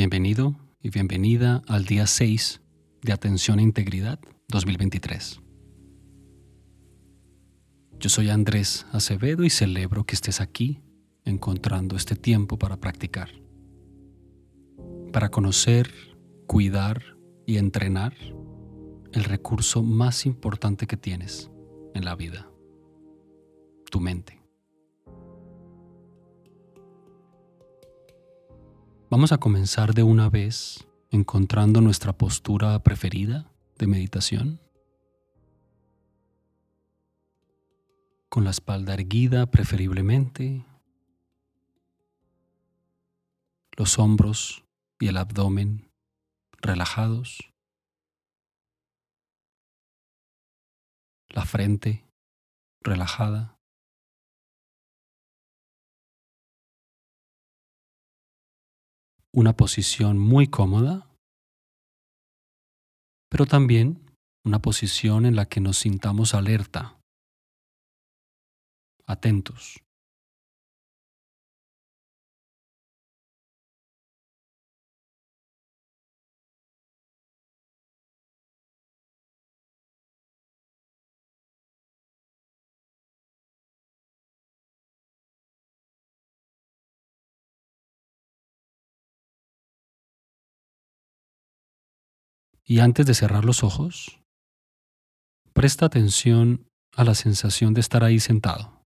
Bienvenido y bienvenida al día 6 de Atención e Integridad 2023. Yo soy Andrés Acevedo y celebro que estés aquí encontrando este tiempo para practicar, para conocer, cuidar y entrenar el recurso más importante que tienes en la vida, tu mente. Vamos a comenzar de una vez encontrando nuestra postura preferida de meditación. Con la espalda erguida preferiblemente, los hombros y el abdomen relajados, la frente relajada. Una posición muy cómoda, pero también una posición en la que nos sintamos alerta, atentos. Y antes de cerrar los ojos, presta atención a la sensación de estar ahí sentado,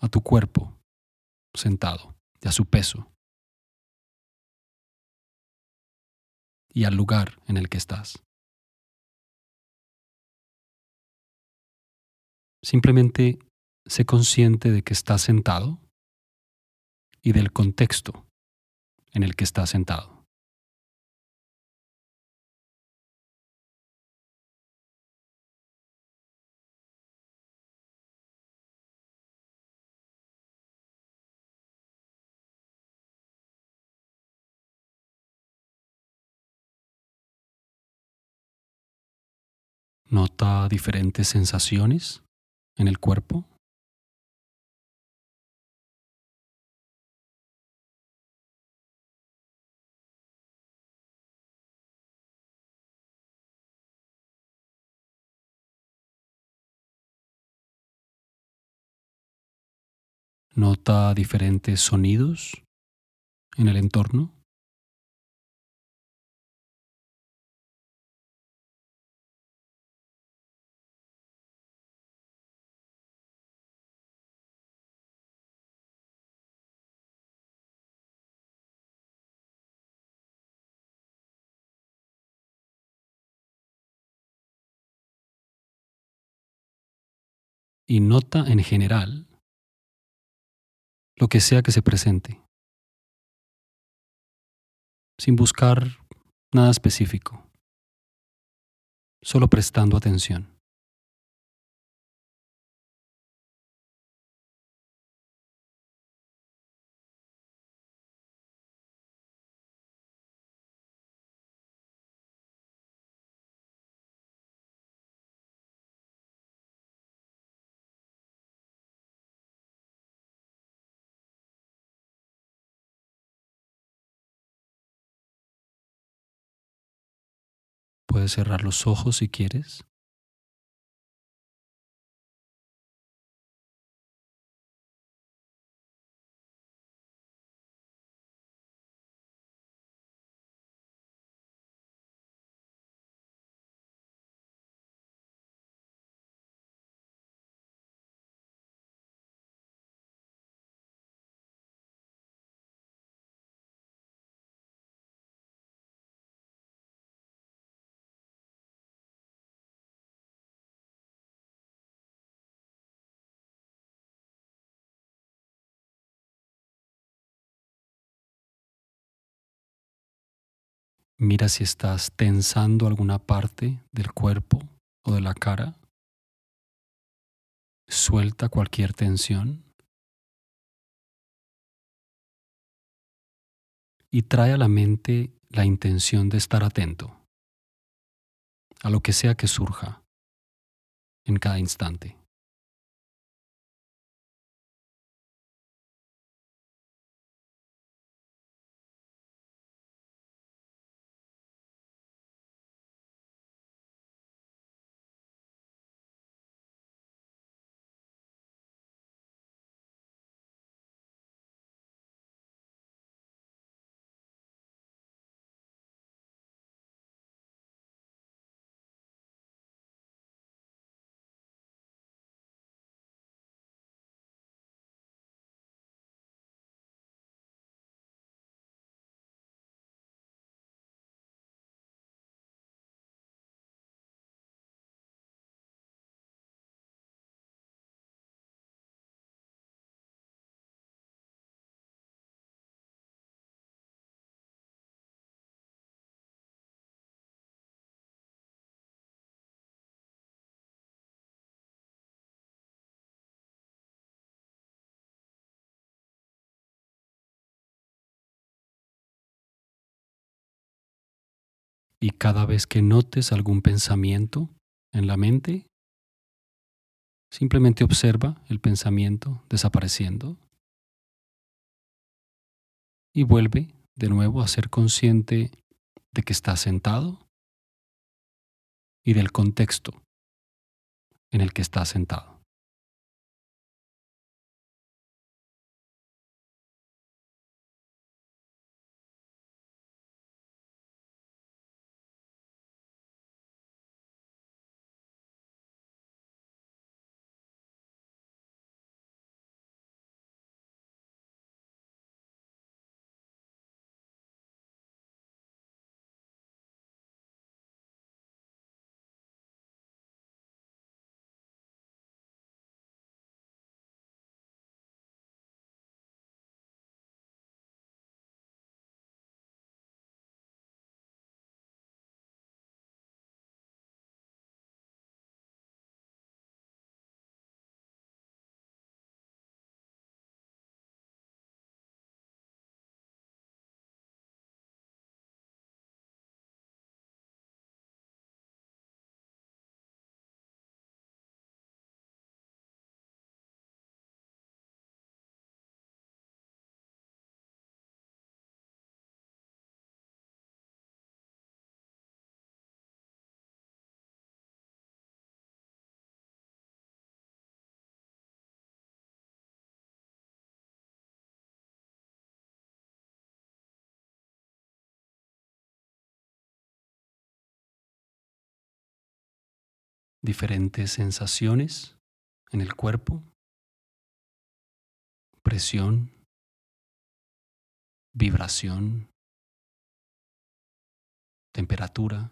a tu cuerpo sentado y a su peso y al lugar en el que estás. Simplemente sé consciente de que estás sentado y del contexto en el que estás sentado. Nota diferentes sensaciones en el cuerpo. Nota diferentes sonidos en el entorno. Y nota en general lo que sea que se presente, sin buscar nada específico, solo prestando atención. Puedes cerrar los ojos si quieres. Mira si estás tensando alguna parte del cuerpo o de la cara. Suelta cualquier tensión. Y trae a la mente la intención de estar atento a lo que sea que surja en cada instante. Y cada vez que notes algún pensamiento en la mente, simplemente observa el pensamiento desapareciendo y vuelve de nuevo a ser consciente de que estás sentado y del contexto en el que estás sentado. Diferentes sensaciones en el cuerpo, presión, vibración, temperatura.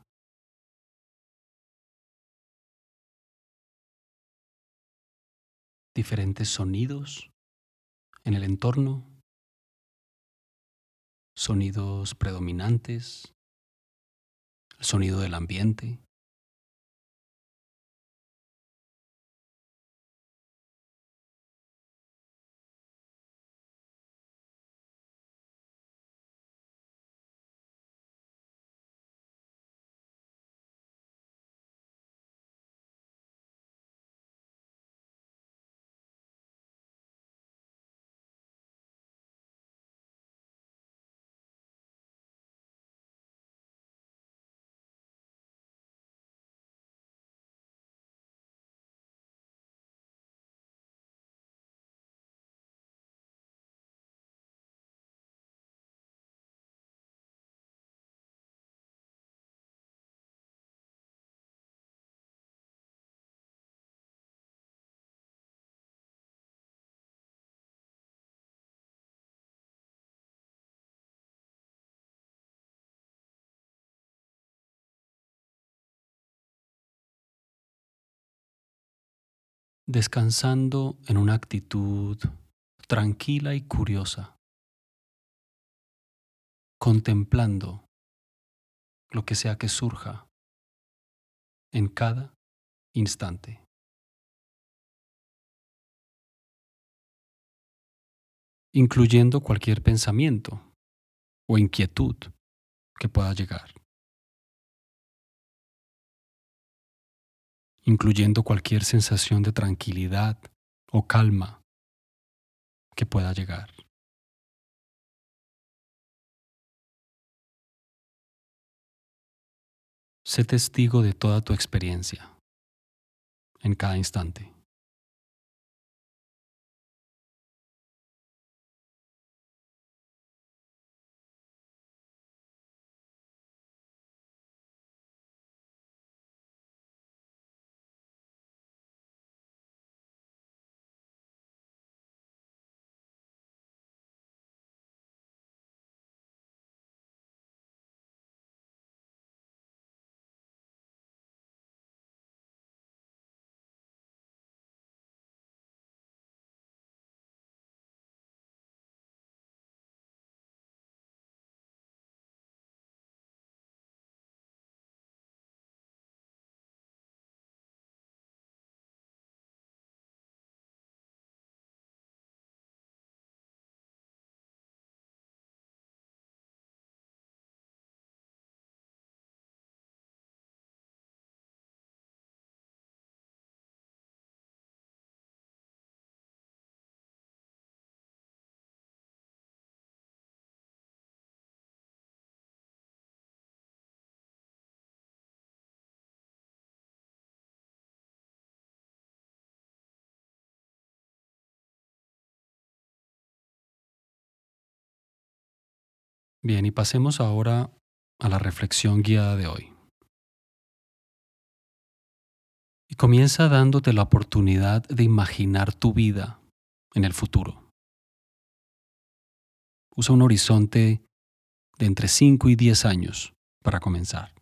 diferentes sonidos en el entorno, sonidos predominantes, el sonido del ambiente. Descansando en una actitud tranquila y curiosa, contemplando lo que sea que surja en cada instante. incluyendo cualquier pensamiento o inquietud que pueda llegar. Incluyendo cualquier sensación de tranquilidad o calma que pueda llegar. Sé testigo de toda tu experiencia en cada instante. Bien, y pasemos ahora a la reflexión guiada de hoy. Y comienza dándote la oportunidad de imaginar tu vida en el futuro. Usa un horizonte de entre 5 y 10 años para comenzar.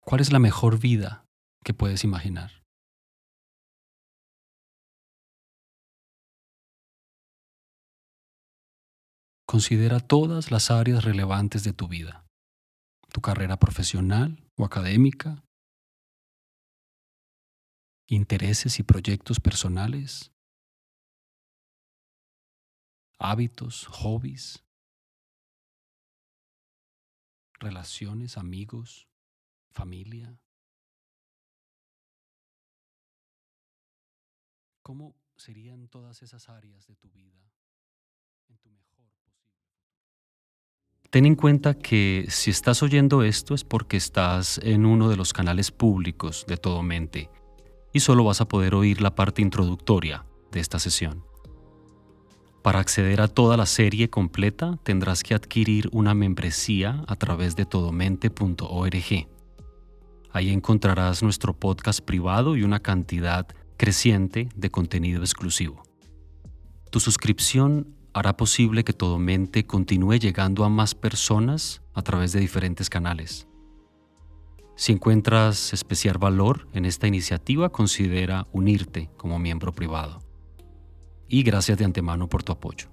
¿Cuál es la mejor vida que puedes imaginar? Considera todas las áreas relevantes de tu vida, tu carrera profesional o académica, intereses y proyectos personales, hábitos, hobbies, relaciones, amigos, familia. ¿Cómo serían todas esas áreas de tu vida en tu mejor Ten en cuenta que si estás oyendo esto es porque estás en uno de los canales públicos de Todo Mente y solo vas a poder oír la parte introductoria de esta sesión. Para acceder a toda la serie completa tendrás que adquirir una membresía a través de todomente.org. Ahí encontrarás nuestro podcast privado y una cantidad creciente de contenido exclusivo. Tu suscripción hará posible que Todo Mente continúe llegando a más personas a través de diferentes canales. Si encuentras especial valor en esta iniciativa, considera unirte como miembro privado. Y gracias de antemano por tu apoyo.